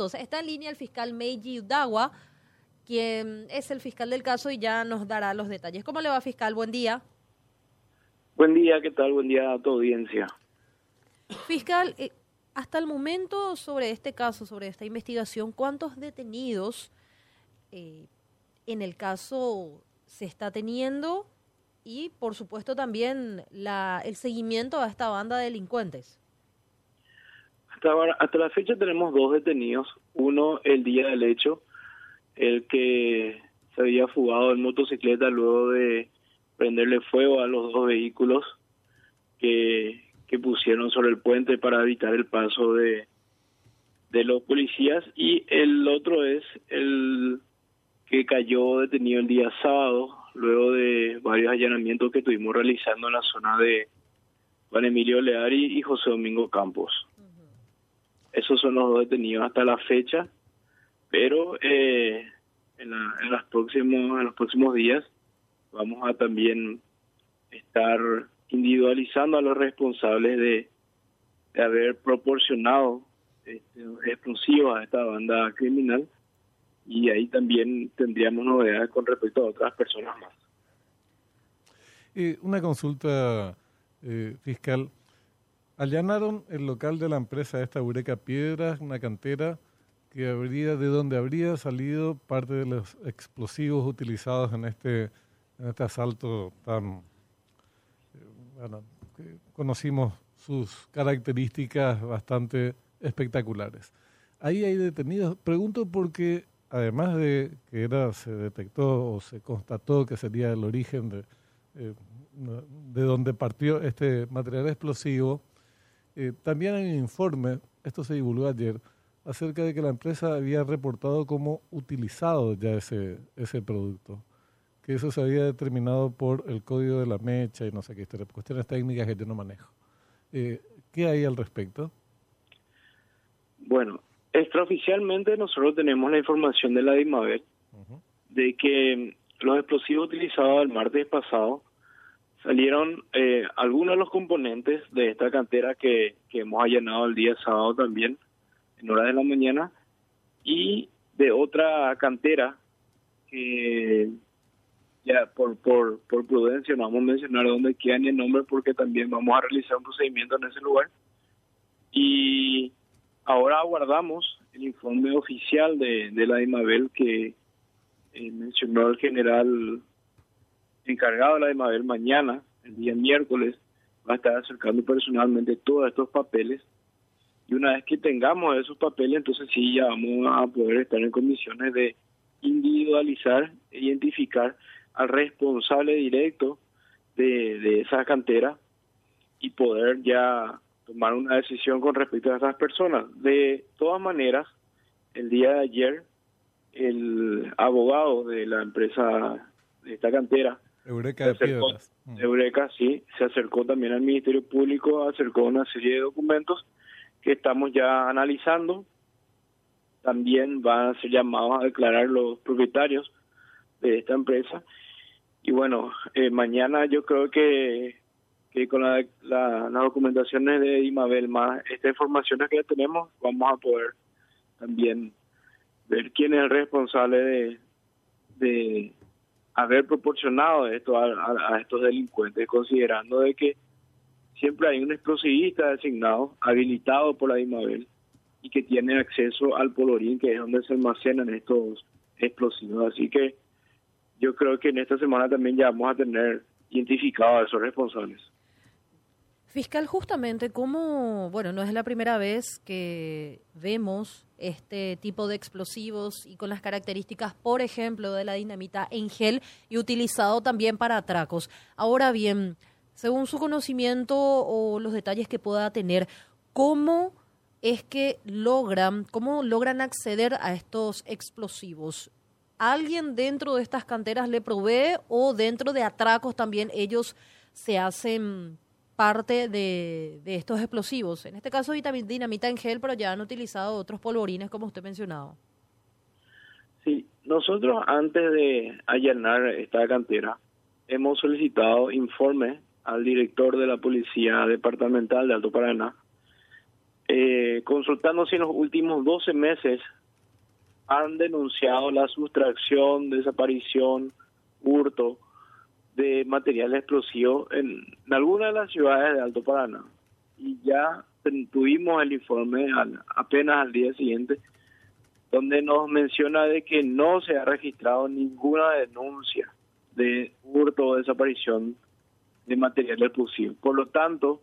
Entonces, está en línea el fiscal Meiji Udawa, quien es el fiscal del caso y ya nos dará los detalles. ¿Cómo le va, fiscal? Buen día. Buen día, ¿qué tal? Buen día a tu audiencia. Fiscal, eh, hasta el momento sobre este caso, sobre esta investigación, ¿cuántos detenidos eh, en el caso se está teniendo? Y, por supuesto, también la, el seguimiento a esta banda de delincuentes. Hasta, la fecha tenemos dos detenidos. Uno el día del hecho, el que se había fugado en motocicleta luego de prenderle fuego a los dos vehículos que, que pusieron sobre el puente para evitar el paso de, de los policías. Y el otro es el que cayó detenido el día sábado, luego de varios allanamientos que estuvimos realizando en la zona de Juan Emilio Leari y José Domingo Campos. Esos son los dos detenidos hasta la fecha, pero eh, en, en, los próximos, en los próximos días vamos a también estar individualizando a los responsables de, haber proporcionado este, explosivos a esta banda criminal y ahí también tendríamos novedades con respecto a otras personas más. Eh, una consulta eh, fiscal. Allanaron el local de la empresa esta Eureka Piedras, una cantera que habría de donde habría salido parte de los explosivos utilizados en este en este asalto tan eh, bueno, conocimos sus características bastante espectaculares. Ahí hay detenidos. Pregunto porque además de que era se detectó o se constató que sería el origen de eh, de donde partió este material explosivo, eh, también hay un informe, esto se divulgó ayer, acerca de que la empresa había reportado como utilizado ya ese, ese producto, que eso se había determinado por el código de la mecha y no sé qué cuestiones técnicas que yo no manejo. Eh, ¿Qué hay al respecto? Bueno, extraoficialmente nosotros tenemos la información de la DIMAVER de que los explosivos utilizados el martes pasado salieron eh, algunos de los componentes de esta cantera que, que hemos allanado el día sábado también, en horas de la mañana, y de otra cantera que ya por, por, por prudencia no vamos a mencionar dónde queda ni el nombre porque también vamos a realizar un procedimiento en ese lugar. Y ahora aguardamos el informe oficial de, de la IMABEL que eh, mencionó el general encargado de la de Mabel mañana, el día miércoles, va a estar acercando personalmente todos estos papeles. Y una vez que tengamos esos papeles, entonces sí ya vamos a poder estar en condiciones de individualizar e identificar al responsable directo de, de esa cantera y poder ya tomar una decisión con respecto a esas personas. De todas maneras, el día de ayer, el abogado de la empresa de esta cantera Eureka de Piedras. Mm. Eureka, sí, se acercó también al Ministerio Público, acercó una serie de documentos que estamos ya analizando. También van a ser llamados a declarar los propietarios de esta empresa. Y bueno, eh, mañana yo creo que, que con la, las documentaciones de Imabel más estas informaciones que ya tenemos, vamos a poder también ver quién es el responsable de, de haber proporcionado esto a, estos delincuentes, considerando de que siempre hay un explosivista designado, habilitado por la IMABEL, y que tiene acceso al polorín, que es donde se almacenan estos explosivos. Así que yo creo que en esta semana también ya vamos a tener identificados a esos responsables. Fiscal, justamente, ¿cómo, bueno, no es la primera vez que vemos este tipo de explosivos y con las características, por ejemplo, de la dinamita en gel y utilizado también para atracos? Ahora bien, según su conocimiento o los detalles que pueda tener, ¿cómo es que logran, cómo logran acceder a estos explosivos? ¿Alguien dentro de estas canteras le provee o dentro de atracos también ellos se hacen parte de, estos explosivos. En este caso dinamita en gel, pero ya han utilizado otros polvorines como usted mencionaba. Sí, nosotros antes de allanar esta cantera hemos solicitado informe al director de la Policía Departamental de Alto Paraná eh, consultando si en los últimos 12 meses han denunciado la sustracción, desaparición, hurto de material explosivo en, en algunas de las ciudades de Alto Paraná. Y ya tuvimos el informe apenas al día siguiente, donde nos menciona de que no se ha registrado ninguna denuncia de hurto o desaparición de material explosivo. Por lo tanto,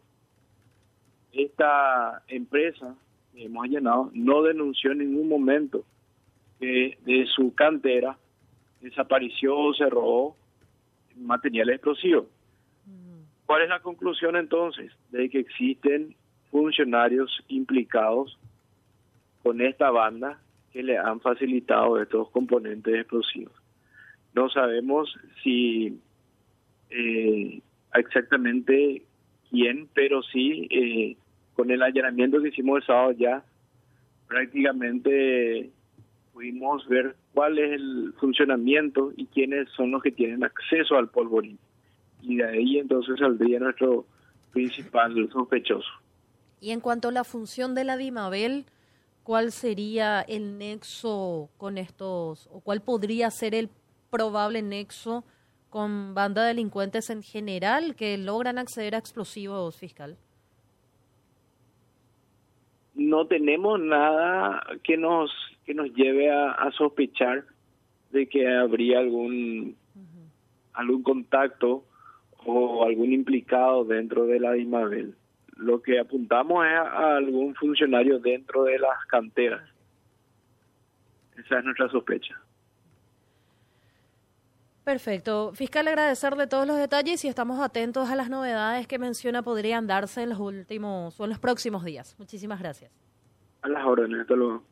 esta empresa que hemos allanado no denunció en ningún momento que de su cantera desapareció o se robó material explosivo. Mm. ¿Cuál es la conclusión entonces? De que existen funcionarios implicados con esta banda que le han facilitado estos componentes explosivos. No sabemos si eh, exactamente quién, pero sí eh, con el allanamiento que hicimos el sábado ya prácticamente pudimos ver cuál es el funcionamiento y quiénes son los que tienen acceso al polvorín. Y de ahí entonces saldría nuestro principal sospechoso. Y en cuanto a la función de la DIMABEL, ¿cuál sería el nexo con estos, o cuál podría ser el probable nexo con bandas de delincuentes en general que logran acceder a explosivos fiscal? No tenemos nada que nos que nos lleve a, sospechar de que habría algún algún contacto o algún implicado dentro de la DIMABEL lo que apuntamos es a algún funcionario dentro de las canteras. Esa es nuestra sospecha. Perfecto. Fiscal, agradecerle todos los detalles y estamos atentos a las novedades que menciona podrían darse en los últimos o en los próximos días. Muchísimas gracias. A las órdenes, hasta luego.